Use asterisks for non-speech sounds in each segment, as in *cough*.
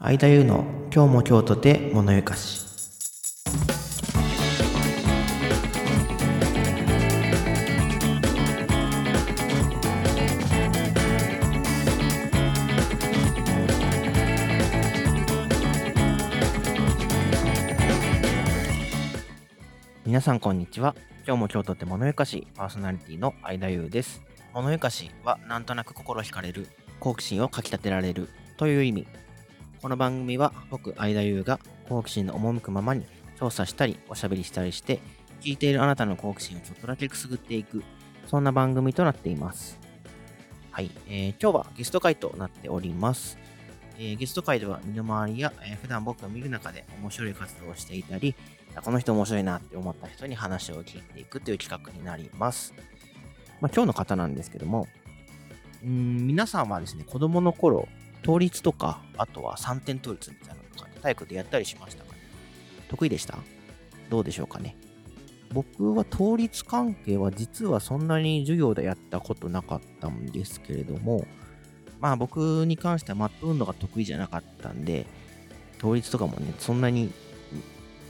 相田優の今日も京都で物ゆかし。皆さんこんにちは。今日も京都で物ゆかしパーソナリティの相田優です。物ゆかしはなんとなく心惹かれる好奇心をかきたてられるという意味。この番組は僕相田優が好奇心の赴くままに調査したりおしゃべりしたりして聞いているあなたの好奇心をちょっとだけくすぐっていくそんな番組となっています。はい、えー今日はゲスト会となっております、えーゲスト会では身の回りや、えー普段僕が見る中で面白い活動をしていたりこの人面白いなって思った人に話を聞いていくという企画になります、まあ、今日の方なんですけどもうん皆さんはですね子供の頃倒立とかあとは3点倒立みたいなのとか体育でやったりしましたかね。得意でした？どうでしょうかね。僕は倒立関係は実はそんなに授業でやったことなかったんですけれどもまあ僕に関してはマット運動が得意じゃなかったんで倒立とかもねそんなに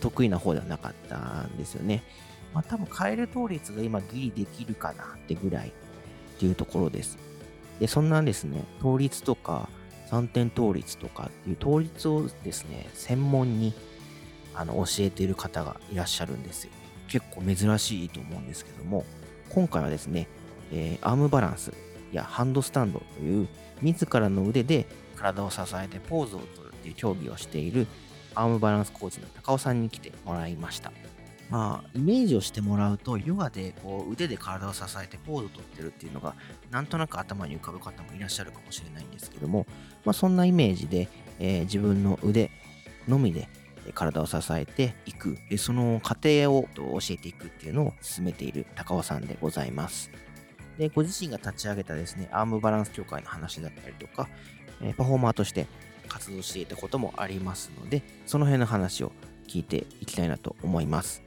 得意な方ではなかったんですよね。まあ多分カエル倒立が今ギリできるかなってぐらいっていうところです。でそんなですね倒立とか三点倒立とかっていう倒立をですね専門にあの教えている方がいらっしゃるんですよ。結構珍しいと思うんですけども今回はですね、えーアームバランスやハンドスタンドという自らの腕で体を支えてポーズを取るっていう競技をしているアームバランスコーチの高尾さんに来てもらいました。まあイメージをしてもらうとヨガでこう腕で体を支えてポーズを取ってるっていうのがなんとなく頭に浮かぶ方もいらっしゃるかもしれないんですけども、まあ、そんなイメージで、えー自分の腕のみで体を支えていく。でその過程を教えていくっていうのを進めている高尾さんでございます。でご自身が立ち上げたですねアームバランス協会の話だったりとか、えーパフォーマーとして活動していたこともありますのでその辺の話を聞いていきたいなと思います。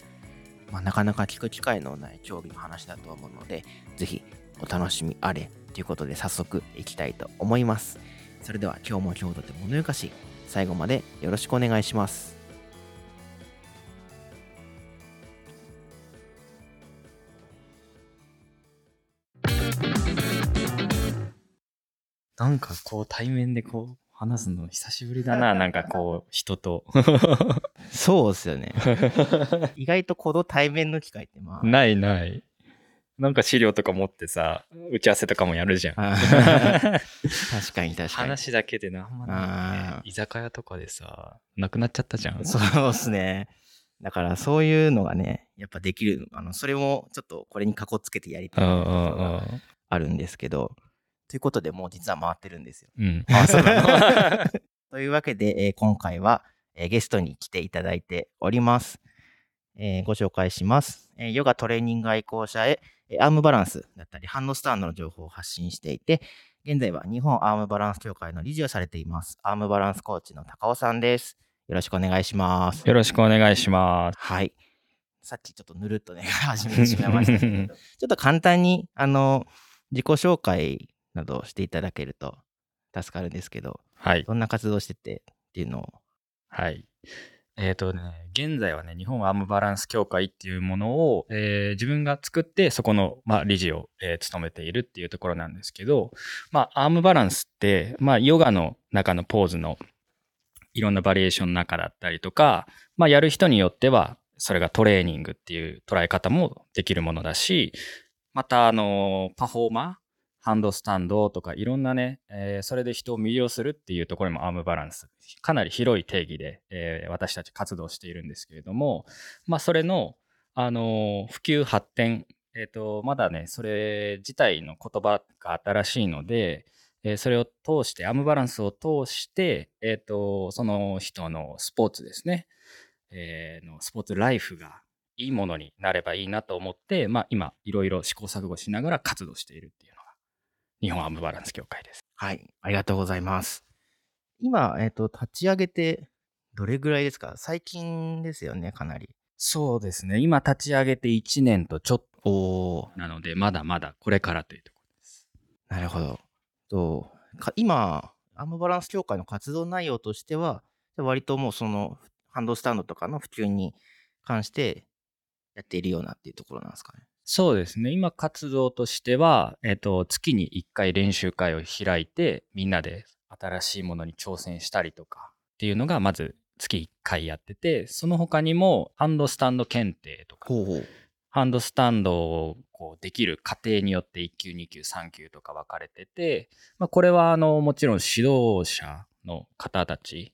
まあ、なかなか聞く機会のない競技の話だと思うので、ぜひお楽しみあれということで早速いきたいと思います。それでは今日も京都で物ゆかし、最後までよろしくお願いします。なんかこう対面でこう話すの久しぶりだな、*laughs* なんかこう人と。そうですよね。*laughs* 意外とこの対面の機会ってまあ、ないない。なんか資料とか持ってさ、打ち合わせとかもやるじゃん。*laughs* 確かに確かに。話だけでな、あんまね居酒屋とかでさ、なくなっちゃったじゃん。そうですね。だからそういうのがね、やっぱできる、あのそれもちょっとこれにかこつけてやりたい。あるんですけど、ということでもう実は回ってるんですよ。うん。*laughs* あそうなの？*laughs* というわけで、えー今回は、えーゲストに来ていただいております。えーご紹介します、えーヨガトレーニング愛好者へ、えーアームバランスだったり、ハンドスタンドの情報を発信していて、現在は日本アームバランス協会の理事をされています。アームバランスコーチの高尾さんです。よろしくお願いします。よろしくお願いします。はい。さっきちょっとぬるっとね、*laughs* 始めてしまいましたけれど、ちょっと簡単に、あの、自己紹介などをしていただけると助かるんですけど、はい。どんな活動をしててっていうのを。はい。えっ、とね、現在はね、日本アームバランス協会っていうものを、えー自分が作って、そこの、まあ、理事を、えー務めているっていうところなんですけど、まあ、アームバランスって、まあ、ヨガの中のポーズのいろんなバリエーションの中だったりとか、まあ、やる人によっては、それがトレーニングっていう捉え方もできるものだし、また、あの、パフォーマー、ハンドスタンドとかいろんなね、えーそれで人を魅了するっていうところもアームバランス、かなり広い定義で、えー私たち活動しているんですけれども、まあそれの、あのー普及発展、えっ、と、まだね、それ自体の言葉が新しいので、えーそれを通して、アームバランスを通して、えっ、と、その人のスポーツですね、えーのスポーツライフがいいものになればいいなと思って、まあ今、いろいろ試行錯誤しながら活動しているっていうの、日本アームバランス協会です。はい。ありがとうございます。今、えっ、と、立ち上げて、どれぐらいですか？最近ですよね、かなり。そうですね。今立ち上げて1年とちょっとなので、まだまだこれからというところです。なるほど。とか今、アームバランス協会の活動内容としては、割ともうそのハンドスタンドとかの普及に関してやっているようなっていうところなんですかね。そうですね。今活動としては、えっ、と、月に1回練習会を開いて、みんなで新しいものに挑戦したりとかっていうのが、まず月1回やってて、その他にもハンドスタンド検定とか、ほうほう。ハンドスタンドをこうできる過程によって1級、2級、3級とか分かれてて、まあ、これはあのもちろん指導者の方たち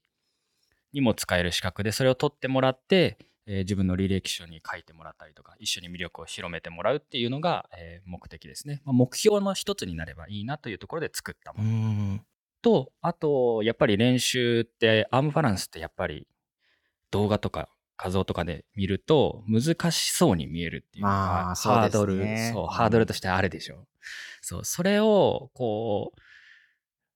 にも使える資格で、それを取ってもらって、えー自分の履歴書に書いてもらったりとか、一緒に魅力を広めてもらうっていうのが、えー目的ですね。まあ、目標の一つになればいいなというところで作ったもの。ん。と、あと、やっぱり練習って、アームバランスってやっぱり動画とか画像とかで見ると難しそうに見えるっていうハードル、ねそう、うんハードルとしてあるでしょ。そう、それを、こう、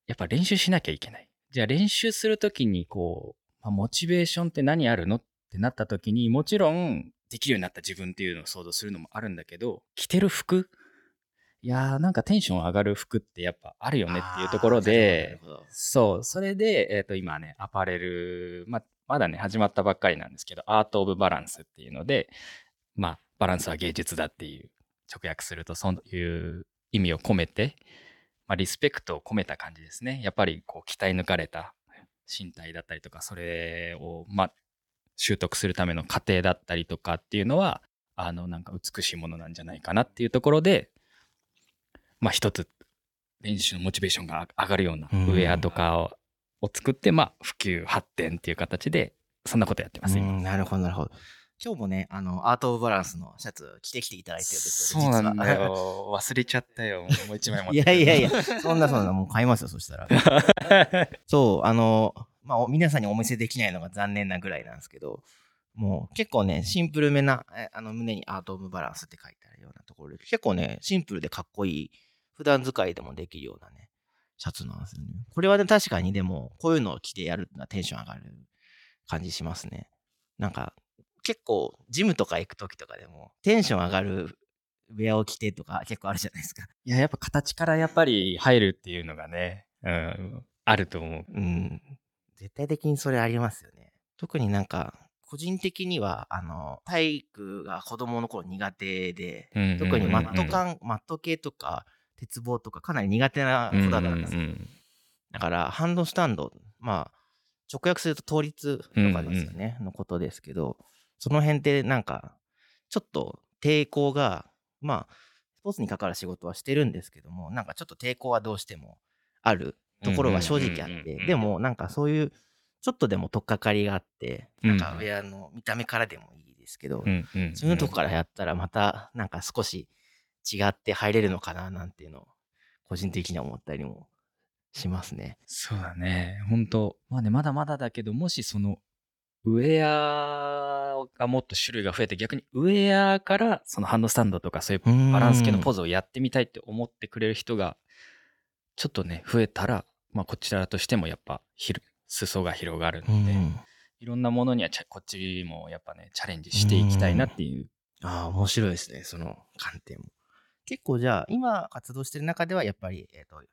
やっぱ練習しなきゃいけない。じゃあ練習するときに、こう、まあ、モチベーションって何あるのってなったときに、もちろん、できるようになった自分っていうのを想像するのもあるんだけど、着てる服？いやーなんかテンション上がる服ってやっぱあるよねっていうところで、そう、それで、えっ、と、今ね、アパレル、ま、まだね、始まったばっかりなんですけど、アート・オブ・バランスっていうので、まあ、バランスは芸術だっていう、直訳すると、そういう意味を込めて、まあ、リスペクトを込めた感じですね。やっぱり、こう、鍛え抜かれた身体だったりとか、それを、まあ、習得するための過程だったりとかっていうのは、あの、なんか美しいものなんじゃないかなっていうところで、まあ、一つ練習のモチベーションが上がるようなうんウェアとかをを作って、まあ、普及発展っていう形でそんなことやってます、今うんなるほど、なるほど。今日もね、あの、アート・オブ・バランスのシャツ着てきていただいてるんですよ、そうなんだ。よ忘れちゃったよもう一枚持っいてやいやいや、そんなそんな、もう買いますよ、そしたら。*laughs* そう、あの、まあ、お皆さんにお見せできないのが残念なぐらいなんですけど、もう結構ね、シンプルめな、えあの胸にアート・オブ・バランスって書いてあるようなところで、結構ね、シンプルでかっこいい、普段使いでもできるようなね、シャツなんですよね。これはね、確かにでも、こういうのを着てやるのはテンション上がる感じしますね。なんか、結構、ジムとか行くときとかでも、テンション上がるウェアを着てとか結構あるじゃないですか。いややっぱ形からやっぱり入るっていうのがね、うん、あると思ううん。絶対的にそれありますよね。特になんか、個人的には、あの、体育が子供の頃苦手で、特にマット感、マット系とか、鉄棒とかかなり苦手な子だったんですよ。だから、ハンドスタンド、まあ、直訳すると倒立とかですよね、のことですけど、その辺ってなんか、ちょっと抵抗が、まあ、スポーツに関わる仕事はしてるんですけども、なんかちょっと抵抗はどうしてもあるところが正直あってでもなんかそういう、ちょっとでも取っかかりがあって、なんかアの見た目からでもいいですけど、そういうとこからやったらまたなんか少し違って入れるのかななんていうのを個人的には思ったりもしますね。そうだね。本当。まあねまだまだだけどもしそのウェアがもっと種類が増えて逆にウェアからそのハンドスタンドとかそういうバランス系のポーズをやってみたいって思ってくれる人がちょっとね増えたら、まあ、こちらとしてもやっぱひる裾が広がるので、うんいろんなものにはちゃこっちもやっぱねチャレンジしていきたいなっていう。ああ、面白いですね、その観点も。結構じゃあ、今活動してる中では、やっぱり、えっ、と、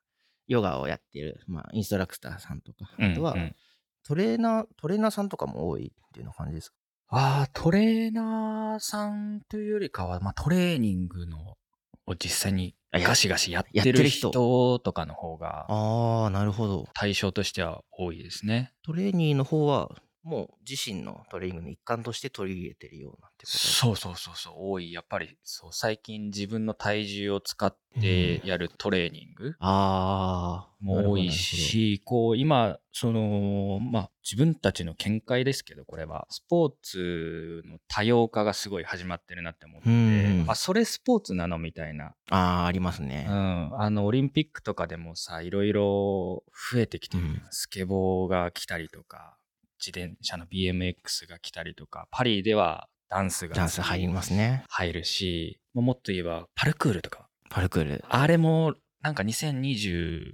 ヨガをやってる、まあ、インストラクターさんとか、あとはうんうんトレーナー、トレーナーさんとかも多いっていうような感じですか？ああ、トレーナーさんというよりかは、まあ、トレーニングのを実際にガシガシやっててる人とかの方がああ、なるほど。対象としては多いですね。トレーニーの方は、もう自身のトレーニングの一環として取り入れてるようなってことそうそうそうそう、多い。やっぱり、そう、最近自分の体重を使ってやるトレーニングああ、も多いし、こう、今、その、まあ、自分たちの見解ですけど、これは、スポーツの多様化がすごい始まってるなって思ってうんて、あ、それスポーツなのみたいな。あ、ありますね。うん。あの、オリンピックとかでもさ、いろいろ増えてきてる。うんスケボーが来たりとか、自転車の BMX が来たりとか、パリではダンスがダンス入りますね。入るし、ももっと言えばパルクールとか。パルクール。あれも、なんか2028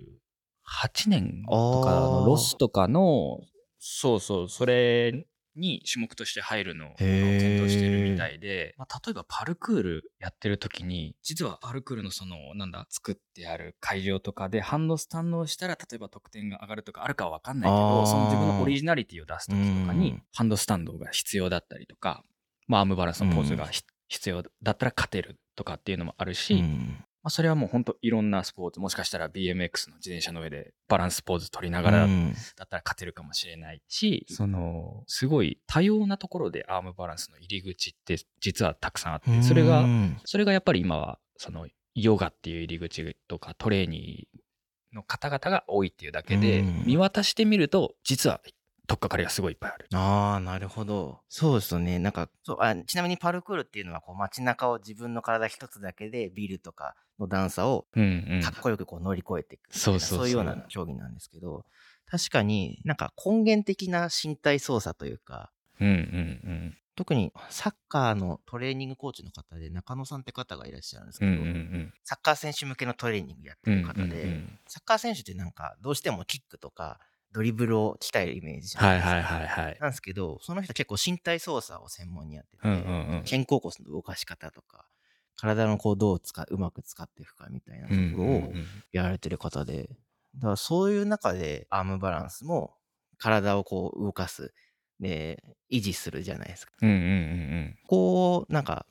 年とかのロスとかの、そうそう、それに種目として入るのを検討してるみたいで、まあ、例えばパルクールやってる時に実はパルクールのそのなんだ作ってある会場とかでハンドスタンドをしたら例えば得点が上がるとかあるかは分かんないけあどー。その自分のオリジナリティを出す時とかにうん。ハンドスタンドが必要だったりとか、まあ、アームバランスのポーズがひ必要だったら勝てるとかっていうのもあるし、うんまあ、それはもう本当いろんなスポーツもしかしたら BMX の自転車の上でバランスポーズ取りながらうん。だったら勝てるかもしれないし、そのすごい多様なところでアームバランスの入り口って実はたくさんあってそれがうんそれがやっぱり今はそのヨガっていう入り口とかトレーニーの方々が多いっていうだけでうん。見渡してみると実は取っかかりがすごいいっぱいある。ああ、なるほど。そうですよね。なんか、そうあちなみにパルクールっていうのは、こう街中を自分の体一つだけでビルとかの段差をうんうんかっこよくこう乗り越えていくみたいな、そうそうそういうような競技なんですけど、確かになんか根源的な身体操作というか、うんうん特にサッカーのトレーニングコーチの方で中野さんって方がいらっしゃるんですけど、うんうんうんサッカー選手向けのトレーニングやってうんる方で、うんうんサッカー選手ってなんかどうしてもキックとかドリブルを鍛えるイメージじゃなはいいですか。はいはいはい。なんですけど、その人結構身体操作を専門にやってて、うんうんうん肩甲骨の動かし方とか、体のこうどう使う、うまく使っていくかみたいなとうんころをやられてる方で、だからそういう中でアームバランスも体をこう動かす、で、維持するじゃないですか。うんうんうんこう、なんか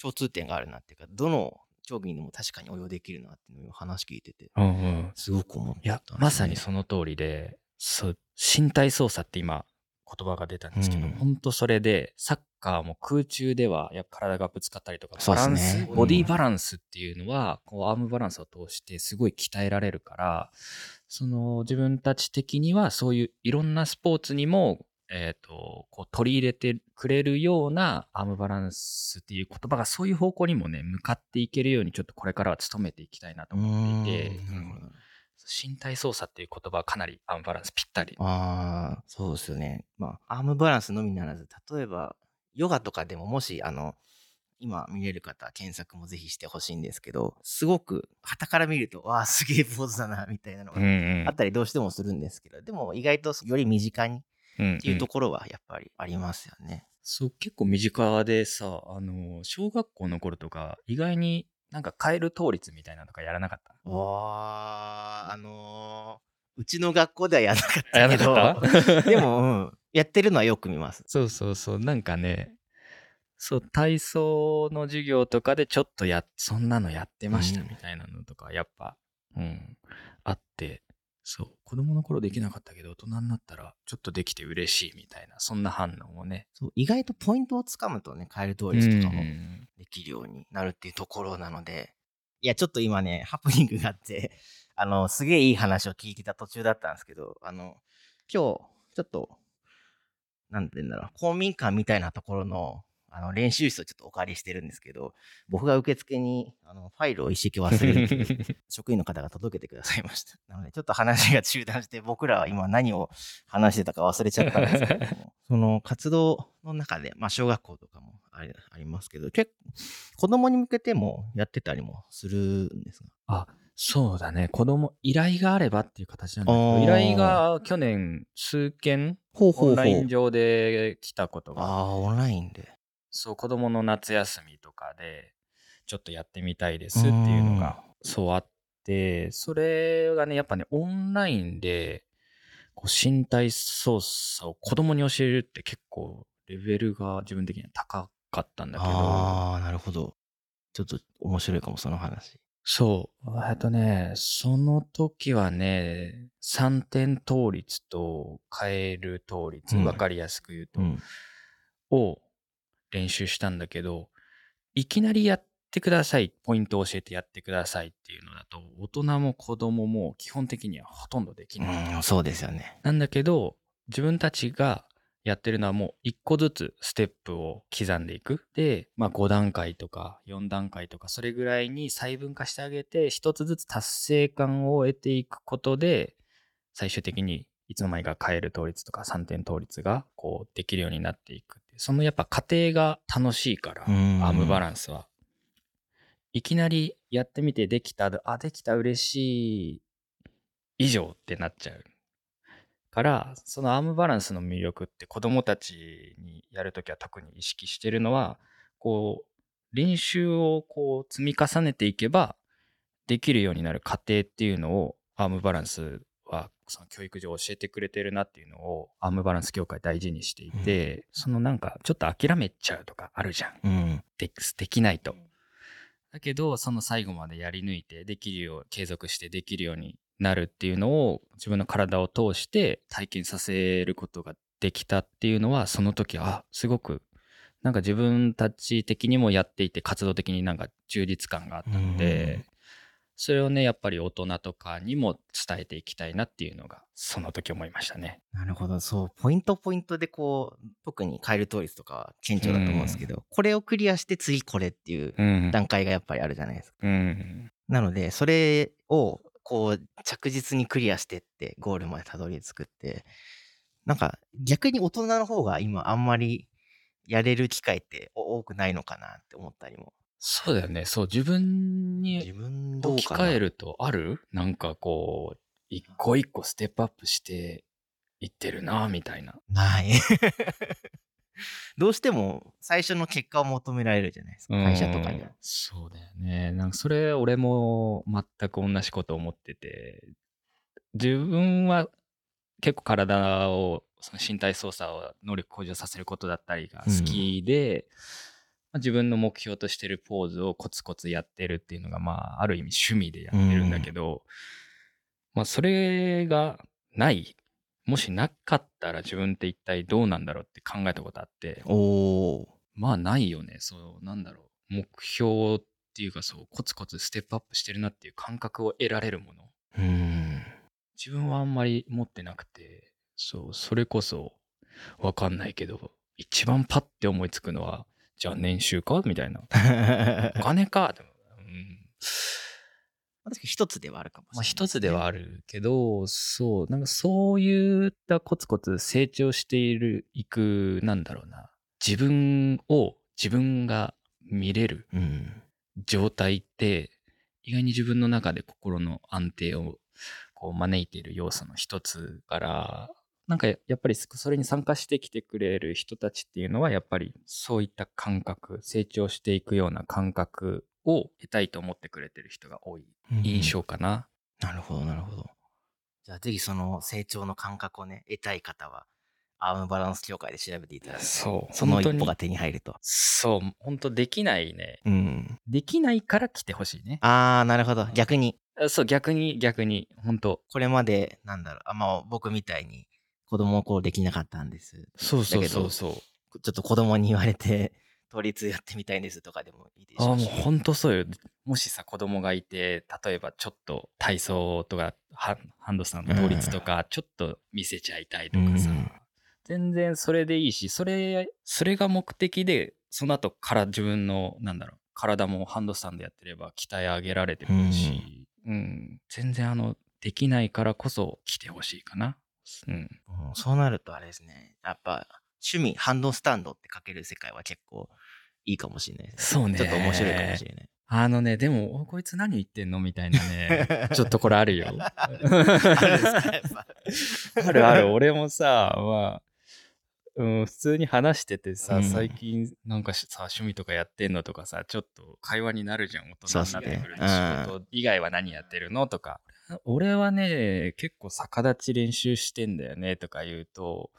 共通点があるなっていうか、どの競技にも確かに応用できるなっていうのを話聞いてて、うんうんうんすごく思ったんですいやね、まさにその通りで、そう、身体操作って今、言葉が出たんですけど、うん。本当それで、サッカーも空中では、やっぱ体がぶつかったりとか、バランス、ねボディバランスっていうのは、こう、アームバランスを通してすごい鍛えられるから、その、自分たち的には、そういういろんなスポーツにも、えっ、と、こう、取り入れてくれるようなアームバランスっていう言葉が、そういう方向にもね、向かっていけるように、ちょっとこれからは努めていきたいなとう思っていて、ーん。なるほど身体操作っていう言葉はかなりアームバランスぴったり。ああ、そうですよね。まあ、アームバランスのみならず、例えば、ヨガとかでももし、あの、今見れる方、検索もぜひしてほしいんですけど、すごく、旗から見ると、わあ、すげえポーズだな、みたいなのがんあったりどうしてもするんですけど、でも意外とより身近にうんっていうところはやっぱりありますよね。そう、結構身近でさ、あの、小学校の頃とか、意外になんかカエル倒立みたいなのとかやらなかった？わあ、あのーうちの学校ではやらなかったやらけど、なかった？*laughs* でも、うん、やってるのはよく見ます。そうそうそう、なんかね、そう、体操の授業とかでちょっとや、そんなのやってましたうんみたいなのとか、やっぱ、うん、あって、そう、子供の頃できなかったけど、大人になったらちょっとできて嬉しいみたいな、そんな反応をね。そう意外とポイントをつかむとね、カエル倒立とかもうん。できるようになるっていうところなので、いや、ちょっと今ね、ハプニングがあって、*laughs* あの、すげえいい話を聞いてた途中だったんですけど、あの、今日、ちょっと、なんて言うんだろう、公民館みたいなところの、あの、練習室をちょっとお借りしてるんですけど、僕が受付に、あの、ファイルを一式忘れて、*laughs* 職員の方が届けてくださいました。なので、ちょっと話が中断して、僕らは今何を話してたか忘れちゃったんですけども、*laughs* その活動の中で、まあ、小学校とかもありありますけど、結構、子供に向けてもやってたりもするんですが。あ、そうだね。子供、依頼があればっていう形なんだけあど、ー依頼が去年数件オンライン上で来たことが、ああ、オンラインで。そう、子供の夏休みとかで、ちょっとやってみたいですっていうのが、そうあって、それがね、やっぱね、オンラインで、こう身体操作を子供に教えるって結構レベルが自分的には高かったんだけど、ああ、なるほど。ちょっと面白いかも、その話。そう。えっとね、その時はね、3点倒立とカエル倒立、うんわかりやすく言うと、うん。を練習したんだけど、いきなりやってください、ポイントを教えてやってくださいっていうのだと、大人も子供も基本的にはほとんどできない。うん、そうですよね。なんだけど、自分たちがやってるのはもう一個ずつステップを刻んでいく。で、まあ5段階とか4段階とかそれぐらいに細分化してあげて、一つずつ達成感を得ていくことで、最終的にいつの間にか変える倒立とか3点倒立がこうできるようになっていくっていう。そのやっぱ過程が楽しいから、うんアームバランスは。いきなりやってみてできた、あ、できた嬉しい以上ってなっちゃうから、そのアームバランスの魅力って子供たちにやるときは特に意識してるのは、こう、練習をこう積み重ねていけば、できるようになる過程っていうのを、アームバランスはその教育上教えてくれてるなっていうのを、アームバランス協会大事にしていて、そのなんかちょっと諦めちゃうとかあるじゃん。うん。でできないと。だけど、その最後までやり抜いて、できるよう、継続してできるようになるっていうのを、自分の体を通して体験させることができたっていうのは、その時は、あすごく、なんか自分たち的にもやっていて、活動的になんか充実感があったので、それをね、やっぱり大人とかにも伝えていきたいなっていうのが、その時思いましたね。なるほど。そう。ポイントポイントでこう、特に回路倒立とかは顕著だと思うんですけど、これをクリアして次これっていううん。段階がやっぱりあるじゃないですか。うん。なので、それをこう、着実にクリアしてって、ゴールまでたどり着くって、なんか逆に大人の方が今あんまりやれる機会って多くないのかなって思ったりも。そうだよね。そう、自分に自分どう置きかな換えるとある？なんかこう、一個一個ステップアップしていってるな、みたいな。ない。*laughs* どうしても最初の結果を求められるじゃないですか。会社とかにはうん。そうだよね。なんかそれ、俺も全く同じこと思ってて、自分は結構体を、その身体操作を能力向上させることだったりが好きで、まあ自分の目標としてるポーズをコツコツやってるっていうのが、まあ、ある意味趣味でやってるんだけど、まあ、それがない。もしなかったら自分って一体どうなんだろうって考えたことあって、おー。まあないよね。そう、なんだろう。目標っていうかそう、コツコツステップアップしてるなっていう感覚を得られるもの。うーん。自分はあんまり持ってなくて、そう、それこそわかんないけど、一番パッて思いつくのは、じゃあ年収か？みたいな。*laughs* お金か？でも、うん。確かに一つではあるかもしれまあない、一つではあるけど、そう、なんかそういったコツコツ成長している、いく、なんだろうな。自分を自分が見れるうん。状態って意外に自分の中で心の安定をこう招いている要素の一つからなんかやっぱりそれに参加してきてくれる人たちっていうのはやっぱりそういった感覚成長していくような感覚を得たいと思ってくれてる人が多い印象かな。なるほど、なるほど。じゃあ、ぜひその成長の感覚をね、得たい方は、アームバランス協会で調べていただくと、そうその一歩が手に入ると。そう本当できないねうん。できないから来てほしいねあー、なるほど。逆に、あそう逆に逆に本当これまで、なんだろう、あ、まあ、僕みたいに子供の頃できなかったんです。そうそうそうそうちょっと子供に言われて、*laughs* 倒立やってみたいんですとかでもいいでしああ、もうょうし。本当そうよ。もしさ、子供がいて、例えばちょっと体操とか、ハハンドスタンド倒立とか、ちょっと見せちゃいたいとかさ、うん全然それでいいし、それ、それが目的で、その後から自分の、なんだろう、体もハンドスタンドやってれば鍛え上げられてくるし、うん、全然あの、できないからこそ来てほしいかな。うん。うんそうなるとあれですね。やっぱ、趣味、ハンドスタンドって書ける世界は結構いいかもしれないですね。そうねちょっと面白いかもしれない。あのね、でも、おこいつ何言ってんのみたいなね、*laughs* ちょっとこれあるよ。ある。ある俺もさ、まあ、うん、普通に話しててさ、うん最近なんかしさ、趣味とかやってんのとかさ、ちょっと会話になるじゃん、大人になってくるね仕事以外は何やってるのとか。俺はね、結構逆立ち練習してんだよねとか言うと、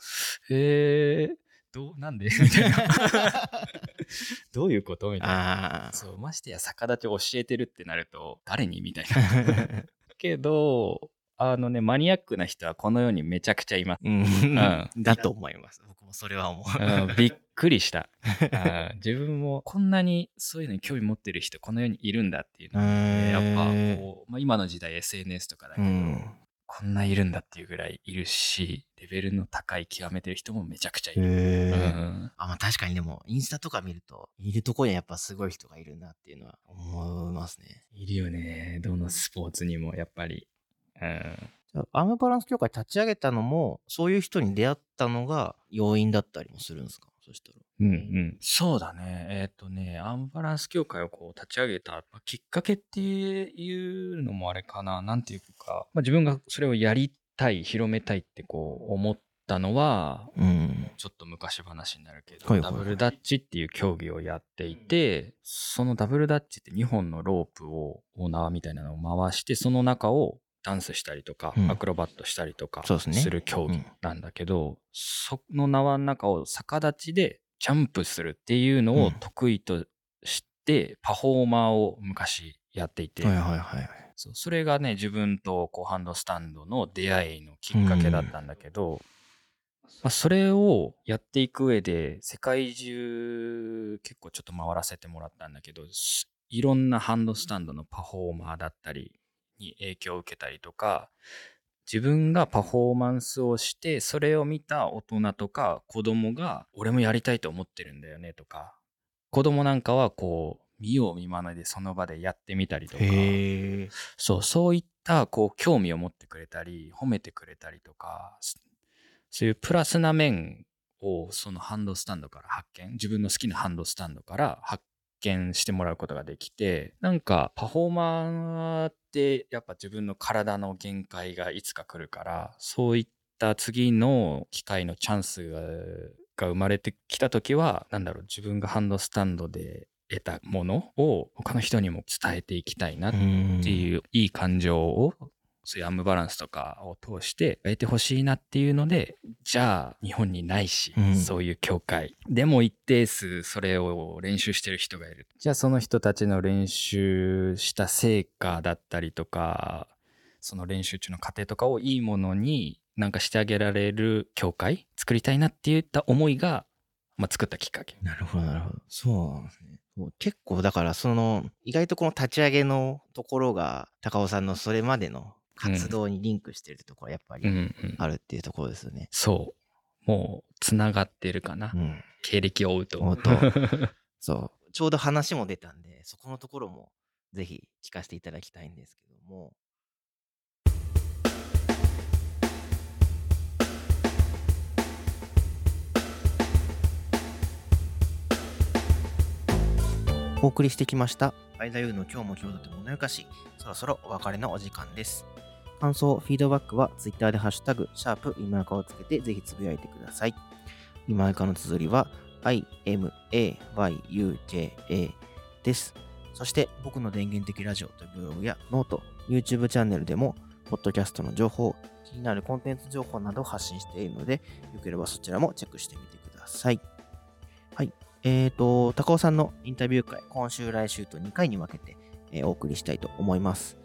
へえどう、なんで？みたいな。*laughs* どういうこと？みたいな。そう、ましてや逆立ち教えてるってなると、誰に？みたいな。*laughs* けど、あのね、マニアックな人はこの世にめちゃくちゃいます。うんん *laughs* だと思います。僕もそれは思う。うんびっくりした。*laughs* うん自分もこんなにそういうのに興味持ってる人この世にいるんだっていうのがねやっぱこう、まあ、今の時代 SNS とかだけど、うんこんないるんだっていうぐらいいるしレベルの高い極めてる人もめちゃくちゃいる。へうえ。んあ、まあ確かにでも、インスタとか見ると、いるとこにはやっぱすごい人がいるなっていうのは思いますね。いるよねどのスポーツにもやっぱり。うんじゃあアームバランス協会立ち上げたのも、そういう人に出会ったのが要因だったりもするんですか？そしたら。うんうん、そうだね。えっ、とね、アームバランス協会をこう立ち上げたきっかけっていうのもあれかな。なんていうか、まあ、自分がそれをやりたい広めたいってこう思ったのはうん。ちょっと昔話になるけど、はいはいはいダブルダッチっていう競技をやっていて、そのダブルダッチって2本のロープをオーナーみたいなのを回してその中をダンスしたりとか、うん。アクロバットしたりとかする競技なんだけど、その縄の中を逆立ちでジャンプするっていうのをうん。得意として、パフォーマーを昔やっていて、はいはいはい。そうそれがね自分とこうハンドスタンドの出会いのきっかけだったんだけど、まあ、それをやっていく上で世界中結構ちょっと回らせてもらったんだけどすいろんなハンドスタンドのパフォーマーだったりに影響を受けたりとか自分がパフォーマンスをしてそれを見た大人とか子供が俺もやりたいと思ってるんだよねとか子供なんかはこう見よう見まねでその場でやってみたりとか。そう、そういった、こう、興味を持ってくれたり、褒めてくれたりとか、すそういうプラスな面を、そのハンドスタンドから発見、自分の好きなハンドスタンドから発見してもらうことができて、なんか、パフォーマーって、やっぱ自分の体の限界がいつか来るから、そういった次の機会のチャンスが、が生まれてきた時は、なんだろう、自分がハンドスタンドで得たものを他の人にも伝えていきたいなっていういい感情をそういうアームバランスとかを通して得てほしいなっていうのでじゃあ日本にないし、うんそういう協会でも一定数それを練習してる人がいるじゃあその人たちの練習した成果だったりとかその練習中の過程とかをいいものになんかしてあげられる協会作りたいなっていった思いが、まあ、作ったきっかけなるほど、なるほど。そうなんですね。結構、だから、その、意外とこの立ち上げのところが、高尾さんのそれまでの活動にリンクしてるところはやっぱりうんうんあるっていうところですよね。そうもうつながってるかな、うん。経歴を追うと追うと *laughs* そう。ちょうど話も出たんで、そこのところもぜひ聞かせていただきたいんですけども。お送りしてきました。間優の今日も今日とて物よかし、そろそろお別れのお時間です。感想、フィードバックは Twitter でハッシュタグ、シャープ今中をつけてぜひつぶやいてください。今中の綴りは imayuja です。そして僕の電源的ラジオというブログやノート、YouTube チャンネルでも、ポッドキャストの情報、気になるコンテンツ情報などを発信しているので、よければそちらもチェックしてみてください。はい。えーと、高尾さんのインタビュー会、今週、来週と2回に分けて、えーお送りしたいと思います。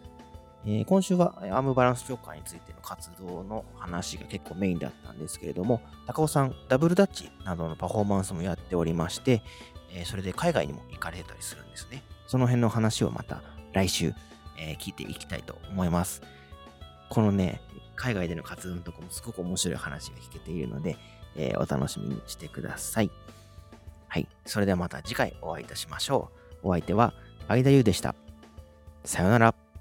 えー今週はアームバランス協会についての活動の話が結構メインだったんですけれども、高尾さん、ダブルダッチなどのパフォーマンスもやっておりまして、えーそれで海外にも行かれたりするんですね。その辺の話をまた来週、えー聞いていきたいと思います。このね、海外での活動のとこもすごく面白い話が聞けているので、えお楽しみにしてください。はい。それではまた次回お会いいたしましょう。お相手は、相田優でした。さようなら。